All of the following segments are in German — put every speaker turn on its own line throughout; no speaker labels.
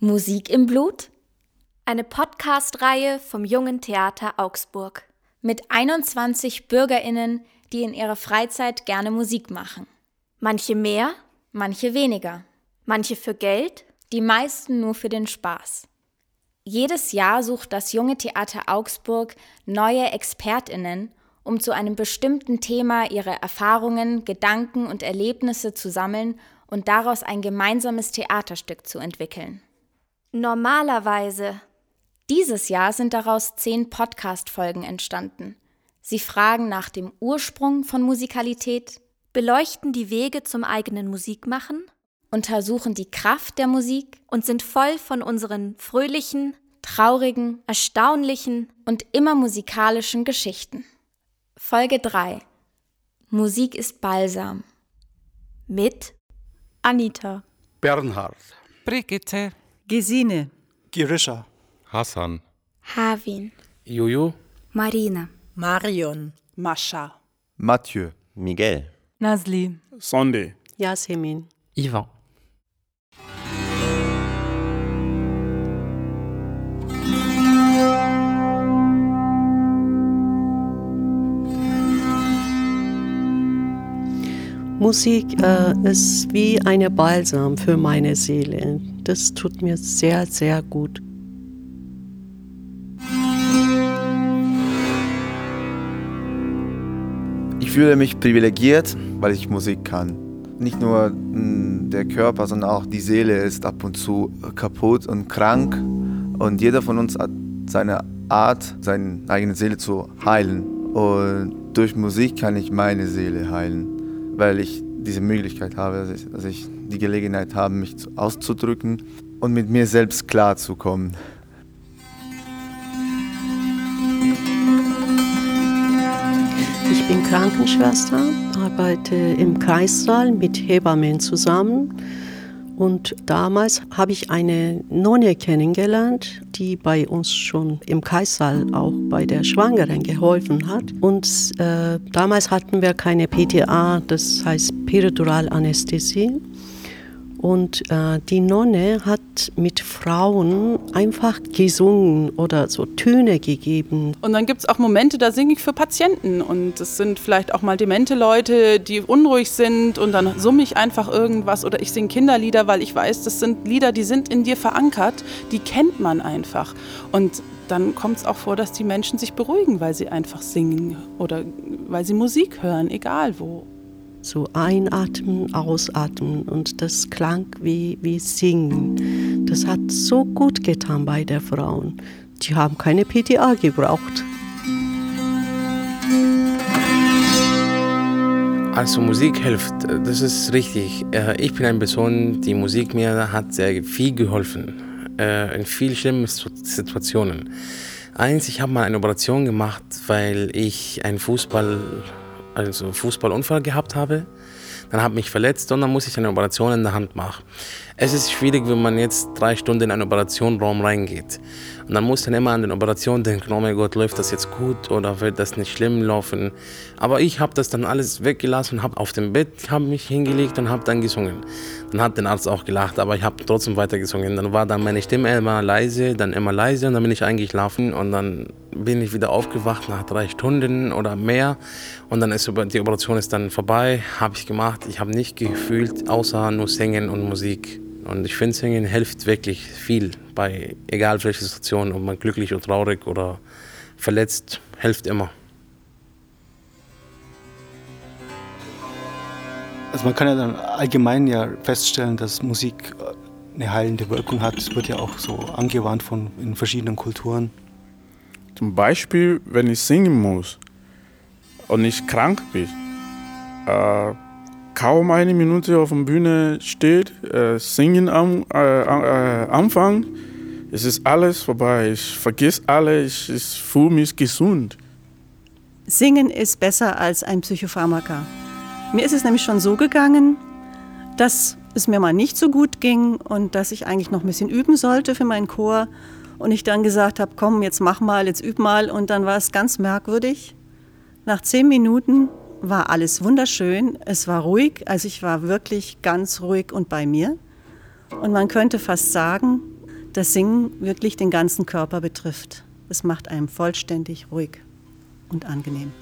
Musik im Blut? Eine Podcast-Reihe vom Jungen Theater Augsburg mit 21 BürgerInnen, die in ihrer Freizeit gerne Musik machen. Manche mehr, manche weniger. Manche für Geld, die meisten nur für den Spaß. Jedes Jahr sucht das Junge Theater Augsburg neue ExpertInnen, um zu einem bestimmten Thema ihre Erfahrungen, Gedanken und Erlebnisse zu sammeln und daraus ein gemeinsames Theaterstück zu entwickeln. Normalerweise. Dieses Jahr sind daraus zehn Podcast-Folgen entstanden. Sie fragen nach dem Ursprung von Musikalität, beleuchten die Wege zum eigenen Musikmachen, untersuchen die Kraft der Musik und sind voll von unseren fröhlichen, traurigen, erstaunlichen und immer musikalischen Geschichten. Folge 3 Musik ist Balsam. Mit Anita,
Bernhard,
Brigitte,
Gesine,
Girisha,
Hassan,
Havin,
Juju,
Marina,
Marion, Mascha,
Mathieu,
Miguel,
Nasli,
Sunday,
Yasemin,
Ivan.
Musik äh, ist wie eine Balsam für meine Seele. Das tut mir sehr, sehr gut.
Ich fühle mich privilegiert, weil ich Musik kann. Nicht nur mh, der Körper, sondern auch die Seele ist ab und zu kaputt und krank. Und jeder von uns hat seine Art, seine eigene Seele zu heilen. Und durch Musik kann ich meine Seele heilen, weil ich diese Möglichkeit habe, dass ich, dass ich die Gelegenheit habe, mich zu, auszudrücken und mit mir selbst klarzukommen.
Ich bin Krankenschwester, arbeite im Kreissaal mit Hebammen zusammen. Und damals habe ich eine Nonne kennengelernt, die bei uns schon im Kreissaal auch bei der Schwangeren geholfen hat. Und äh, damals hatten wir keine PTA, das heißt Periduralanästhesie. Und äh, die Nonne hat mit Frauen einfach gesungen oder so Töne gegeben.
Und dann gibt es auch Momente, da singe ich für Patienten. Und es sind vielleicht auch mal demente Leute, die unruhig sind. Und dann summe ich einfach irgendwas oder ich singe Kinderlieder, weil ich weiß, das sind Lieder, die sind in dir verankert. Die kennt man einfach. Und dann kommt es auch vor, dass die Menschen sich beruhigen, weil sie einfach singen oder weil sie Musik hören, egal wo.
So einatmen, ausatmen und das klang wie, wie Singen. Das hat so gut getan bei der Frauen. Die haben keine PTA gebraucht.
Also Musik hilft, das ist richtig. Äh, Ich bin eine Person, die Musik mir hat sehr viel geholfen. äh, In vielen schlimmen Situationen. Eins, ich habe mal eine Operation gemacht, weil ich einen Fußball, also Fußballunfall gehabt habe. Dann habe ich mich verletzt und dann muss ich eine Operation in der Hand machen. Es ist schwierig, wenn man jetzt drei Stunden in einen Operationraum reingeht. Und dann muss man immer an den Operation denken, oh mein Gott, läuft das jetzt gut oder wird das nicht schlimm laufen? Aber ich habe das dann alles weggelassen und habe auf dem Bett hab mich hingelegt und habe dann gesungen. Dann hat der Arzt auch gelacht, aber ich habe trotzdem weiter gesungen. Dann war dann meine Stimme immer leise, dann immer leise und dann bin ich eingeschlafen und dann bin ich wieder aufgewacht nach drei Stunden oder mehr und dann ist die Operation ist dann vorbei, habe ich gemacht. Ich habe nicht gefühlt, außer nur Singen und Musik. Und ich finde, Singen hilft wirklich viel bei egal welcher Situation, ob man glücklich oder traurig oder verletzt, hilft immer.
Also man kann ja dann allgemein ja feststellen, dass Musik eine heilende Wirkung hat. Es wird ja auch so angewandt von in verschiedenen Kulturen.
Zum Beispiel, wenn ich singen muss und ich krank bin, äh, kaum eine Minute auf der Bühne steht, äh, singen am äh, äh, Anfang, es ist alles vorbei. Ich vergesse alles, ich, ich fühle mich gesund.
Singen ist besser als ein Psychopharmaka. Mir ist es nämlich schon so gegangen, dass es mir mal nicht so gut ging und dass ich eigentlich noch ein bisschen üben sollte für meinen Chor. Und ich dann gesagt habe, komm, jetzt mach mal, jetzt üb mal. Und dann war es ganz merkwürdig. Nach zehn Minuten war alles wunderschön. Es war ruhig, also ich war wirklich ganz ruhig und bei mir. Und man könnte fast sagen, dass Singen wirklich den ganzen Körper betrifft. Es macht einem vollständig ruhig und angenehm.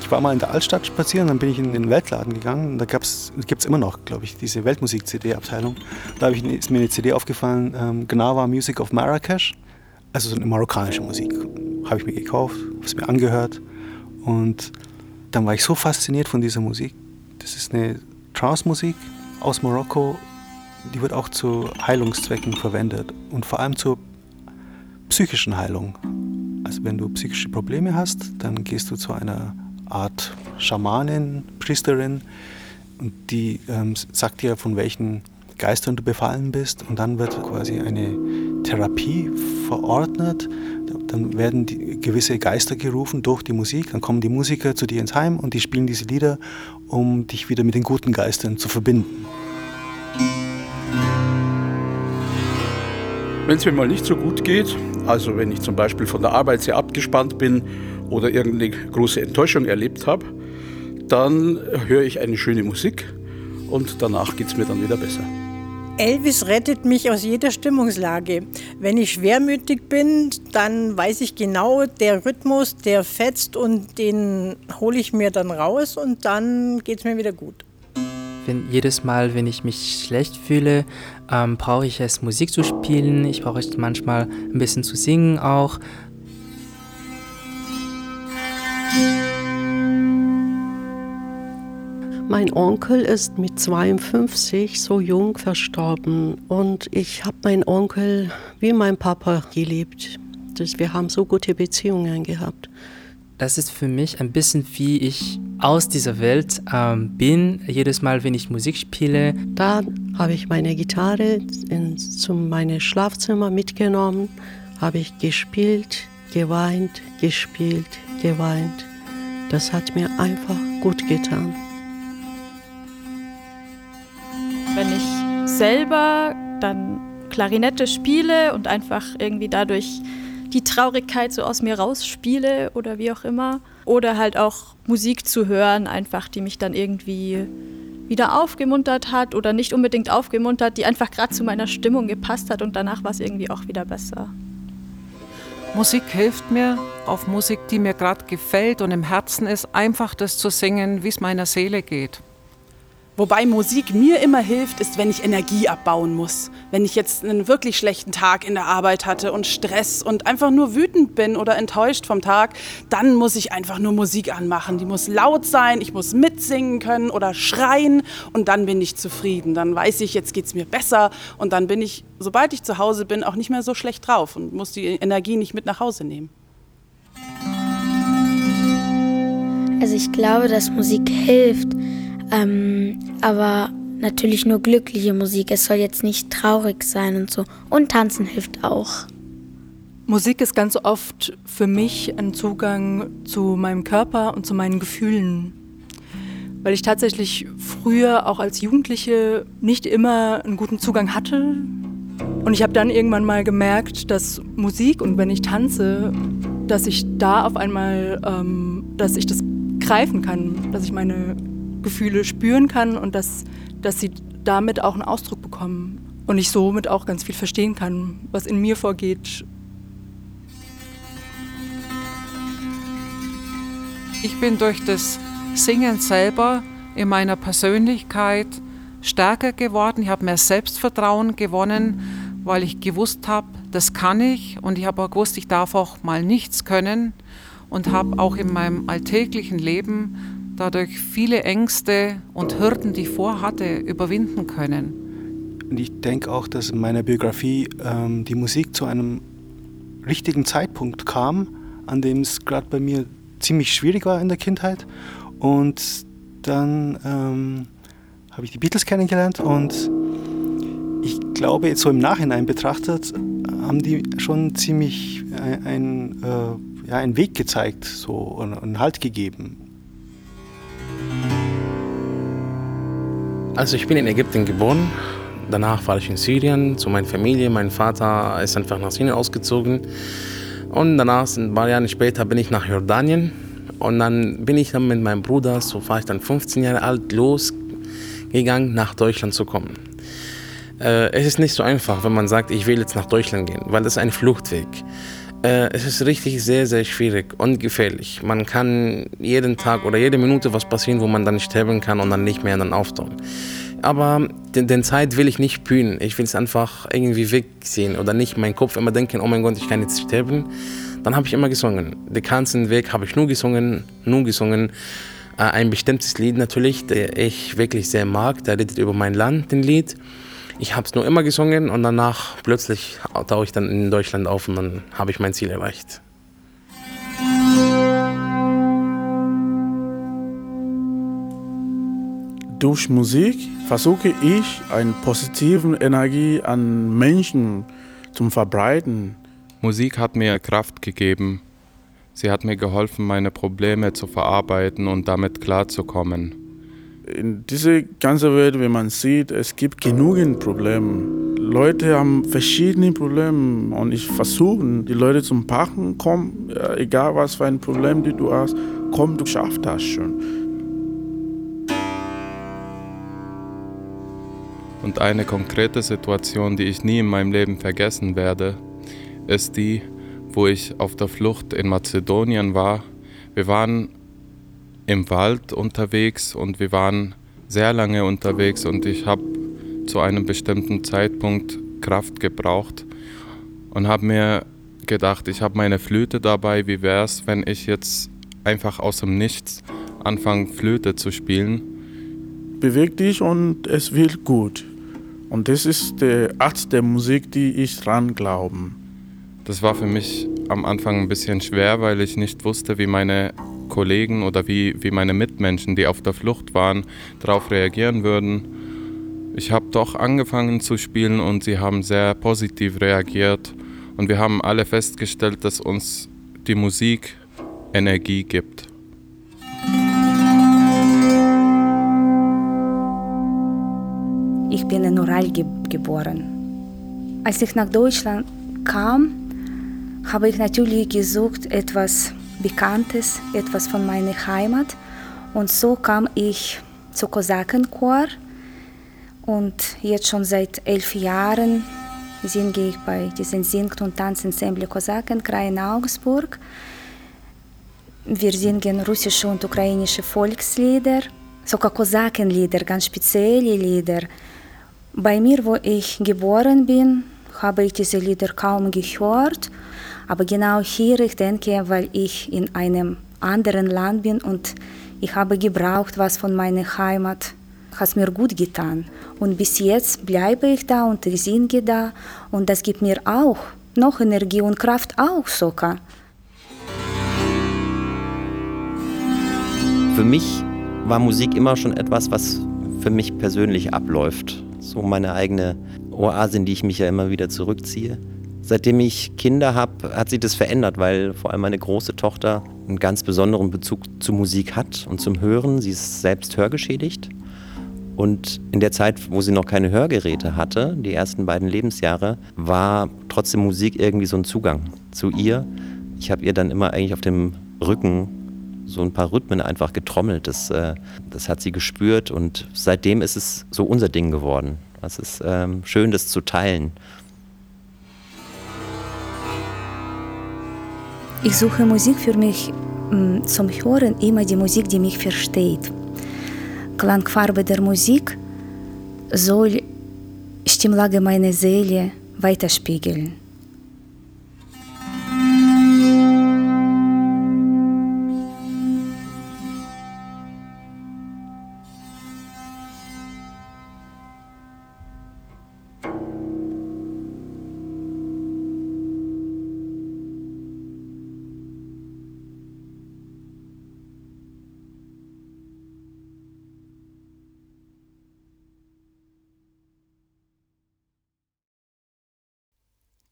Ich war mal in der Altstadt spazieren, dann bin ich in den Weltladen gegangen. Da gibt es immer noch, glaube ich, diese Weltmusik-CD-Abteilung. Da ich, ist mir eine CD aufgefallen, ähm, Gnawa Music of Marrakesch. Also so eine marokkanische Musik. Habe ich mir gekauft, habe es mir angehört. Und dann war ich so fasziniert von dieser Musik. Das ist eine Trance-Musik aus Marokko. Die wird auch zu Heilungszwecken verwendet und vor allem zur psychischen Heilung. Also wenn du psychische Probleme hast, dann gehst du zu einer Art Schamanin, Priesterin und die ähm, sagt dir, von welchen Geistern du befallen bist und dann wird quasi eine Therapie verordnet. Dann werden die, gewisse Geister gerufen durch die Musik. Dann kommen die Musiker zu dir ins Heim und die spielen diese Lieder, um dich wieder mit den guten Geistern zu verbinden.
Wenn es mir mal nicht so gut geht, also wenn ich zum Beispiel von der Arbeit sehr abgespannt bin oder irgendeine große Enttäuschung erlebt habe, dann höre ich eine schöne Musik und danach geht es mir dann wieder besser.
Elvis rettet mich aus jeder Stimmungslage. Wenn ich schwermütig bin, dann weiß ich genau, der Rhythmus, der fetzt und den hole ich mir dann raus und dann geht es mir wieder gut.
Wenn, jedes Mal, wenn ich mich schlecht fühle, ähm, brauche ich es, Musik zu spielen. Ich brauche es manchmal ein bisschen zu singen auch.
Mein Onkel ist mit 52 so jung verstorben und ich habe meinen Onkel wie mein Papa geliebt. Das, wir haben so gute Beziehungen gehabt.
Das ist für mich ein bisschen wie ich aus dieser Welt ähm, bin. Jedes Mal, wenn ich Musik spiele.
Da habe ich meine Gitarre in, zu meinem Schlafzimmer mitgenommen, habe ich gespielt, geweint, gespielt, geweint. Das hat mir einfach gut getan.
Selber dann Klarinette spiele und einfach irgendwie dadurch die Traurigkeit so aus mir rausspiele oder wie auch immer. Oder halt auch Musik zu hören, einfach, die mich dann irgendwie wieder aufgemuntert hat oder nicht unbedingt aufgemuntert, die einfach gerade zu meiner Stimmung gepasst hat und danach war es irgendwie auch wieder besser.
Musik hilft mir, auf Musik, die mir gerade gefällt und im Herzen ist, einfach das zu singen, wie es meiner Seele geht.
Wobei Musik mir immer hilft, ist, wenn ich Energie abbauen muss. Wenn ich jetzt einen wirklich schlechten Tag in der Arbeit hatte und Stress und einfach nur wütend bin oder enttäuscht vom Tag, dann muss ich einfach nur Musik anmachen. Die muss laut sein, ich muss mitsingen können oder schreien und dann bin ich zufrieden. Dann weiß ich, jetzt geht es mir besser und dann bin ich, sobald ich zu Hause bin, auch nicht mehr so schlecht drauf und muss die Energie nicht mit nach Hause nehmen.
Also ich glaube, dass Musik hilft, ähm, aber natürlich nur glückliche Musik. Es soll jetzt nicht traurig sein und so. Und tanzen hilft auch.
Musik ist ganz oft für mich ein Zugang zu meinem Körper und zu meinen Gefühlen. Weil ich tatsächlich früher auch als Jugendliche nicht immer einen guten Zugang hatte. Und ich habe dann irgendwann mal gemerkt, dass Musik und wenn ich tanze, dass ich da auf einmal, ähm, dass ich das greifen kann, dass ich meine Gefühle spüren kann und dass, dass sie damit auch einen Ausdruck bekommen. Und ich somit auch ganz viel verstehen kann, was in mir vorgeht.
Ich bin durch das Singen selber in meiner Persönlichkeit stärker geworden. Ich habe mehr Selbstvertrauen gewonnen, weil ich gewusst habe, das kann ich. Und ich habe auch gewusst, ich darf auch mal nichts können. Und habe auch in meinem alltäglichen Leben dadurch viele Ängste und Hürden, die ich vorhatte, überwinden können.
Und ich denke auch, dass in meiner Biografie ähm, die Musik zu einem richtigen Zeitpunkt kam, an dem es gerade bei mir ziemlich schwierig war in der Kindheit. Und dann ähm, habe ich die Beatles kennengelernt und ich glaube, jetzt so im Nachhinein betrachtet, haben die schon ziemlich ein, ein, äh, ja, einen Weg gezeigt so, und einen Halt gegeben.
Also ich bin in Ägypten geboren. Danach war ich in Syrien zu meiner Familie. Mein Vater ist einfach nach Syrien ausgezogen. Und danach, ein paar Jahre später, bin ich nach Jordanien. Und dann bin ich dann mit meinem Bruder, so war ich dann 15 Jahre alt, losgegangen, nach Deutschland zu kommen. Äh, es ist nicht so einfach, wenn man sagt, ich will jetzt nach Deutschland gehen, weil das ist ein Fluchtweg. Äh, es ist richtig sehr, sehr schwierig und gefährlich. Man kann jeden Tag oder jede Minute was passieren, wo man dann sterben kann und dann nicht mehr dann auftauchen. Aber den, den Zeit will ich nicht spüren. Ich will es einfach irgendwie wegsehen oder nicht meinen Kopf immer denken, oh mein Gott, ich kann jetzt sterben. Dann habe ich immer gesungen. Den ganzen Weg habe ich nur gesungen, nur gesungen. Äh, ein bestimmtes Lied natürlich, der ich wirklich sehr mag. Der redet über mein Land, den Lied. Ich habe es nur immer gesungen und danach plötzlich tauche ich dann in Deutschland auf und dann habe ich mein Ziel erreicht.
Durch Musik versuche ich, eine positive Energie an Menschen zu verbreiten.
Musik hat mir Kraft gegeben. Sie hat mir geholfen, meine Probleme zu verarbeiten und damit klarzukommen
in dieser ganzen Welt, wenn man sieht, es gibt genügend Probleme. Leute haben verschiedene Probleme und ich versuche, die Leute zum Packen, komm, egal was für ein Problem du hast, komm, du schaffst das schon.
Und eine konkrete Situation, die ich nie in meinem Leben vergessen werde, ist die, wo ich auf der Flucht in Mazedonien war. Wir waren im Wald unterwegs und wir waren sehr lange unterwegs und ich habe zu einem bestimmten Zeitpunkt Kraft gebraucht und habe mir gedacht, ich habe meine Flöte dabei, wie wäre es, wenn ich jetzt einfach aus dem Nichts anfange, Flöte zu spielen.
Beweg dich und es wird gut. Und das ist der Art der Musik, die ich dran glaube.
Das war für mich am Anfang ein bisschen schwer, weil ich nicht wusste, wie meine Kollegen oder wie, wie meine Mitmenschen, die auf der Flucht waren, darauf reagieren würden. Ich habe doch angefangen zu spielen und sie haben sehr positiv reagiert und wir haben alle festgestellt, dass uns die Musik Energie gibt.
Ich bin in Ural ge geboren. Als ich nach Deutschland kam, habe ich natürlich gesucht etwas Bekanntes, etwas von meiner Heimat. Und so kam ich zu Kosakenchor. Und jetzt schon seit elf Jahren singe ich bei diesem Singt- und Tanzensemble Kosakenkrai in Augsburg. Wir singen russische und ukrainische Volkslieder, sogar Kosakenlieder, ganz spezielle Lieder. Bei mir, wo ich geboren bin, habe ich diese Lieder kaum gehört. Aber genau hier, ich denke, weil ich in einem anderen Land bin und ich habe gebraucht, was von meiner Heimat, hat mir gut getan. Und bis jetzt bleibe ich da und ich singe da und das gibt mir auch noch Energie und Kraft auch sogar.
Für mich war Musik immer schon etwas, was für mich persönlich abläuft. So meine eigene Oase, in die ich mich ja immer wieder zurückziehe. Seitdem ich Kinder habe, hat sich das verändert, weil vor allem meine große Tochter einen ganz besonderen Bezug zu Musik hat und zum Hören. Sie ist selbst hörgeschädigt. Und in der Zeit, wo sie noch keine Hörgeräte hatte, die ersten beiden Lebensjahre, war trotzdem Musik irgendwie so ein Zugang zu ihr. Ich habe ihr dann immer eigentlich auf dem Rücken so ein paar Rhythmen einfach getrommelt. Das, äh, das hat sie gespürt und seitdem ist es so unser Ding geworden. Es ist ähm, schön, das zu teilen.
Ich suche Musik für mich mm, zum Hören, immer die Musik, die mich versteht. Klangfarbe der Musik soll Stimmlage meiner Seele weiterspiegeln.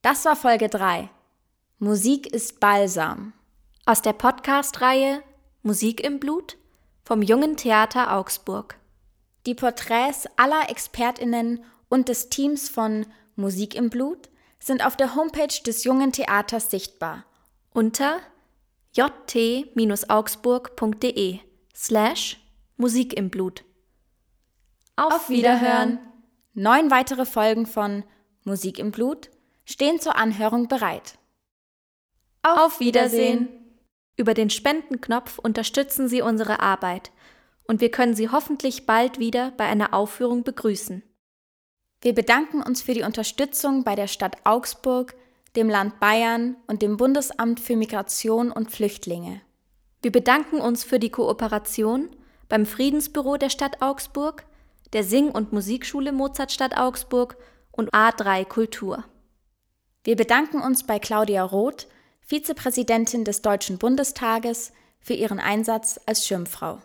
Das war Folge 3. Musik ist Balsam. Aus der Podcast-Reihe Musik im Blut vom Jungen Theater Augsburg. Die Porträts aller Expertinnen und des Teams von Musik im Blut sind auf der Homepage des Jungen Theaters sichtbar unter jt-augsburg.de slash Musik im Blut. Auf Wiederhören! Neun weitere Folgen von Musik im Blut stehen zur Anhörung bereit. Auf Wiedersehen! Über den Spendenknopf unterstützen Sie unsere Arbeit und wir können Sie hoffentlich bald wieder bei einer Aufführung begrüßen. Wir bedanken uns für die Unterstützung bei der Stadt Augsburg, dem Land Bayern und dem Bundesamt für Migration und Flüchtlinge. Wir bedanken uns für die Kooperation beim Friedensbüro der Stadt Augsburg, der Sing- und Musikschule Mozartstadt Augsburg und A3 Kultur. Wir bedanken uns bei Claudia Roth, Vizepräsidentin des Deutschen Bundestages, für ihren Einsatz als Schirmfrau.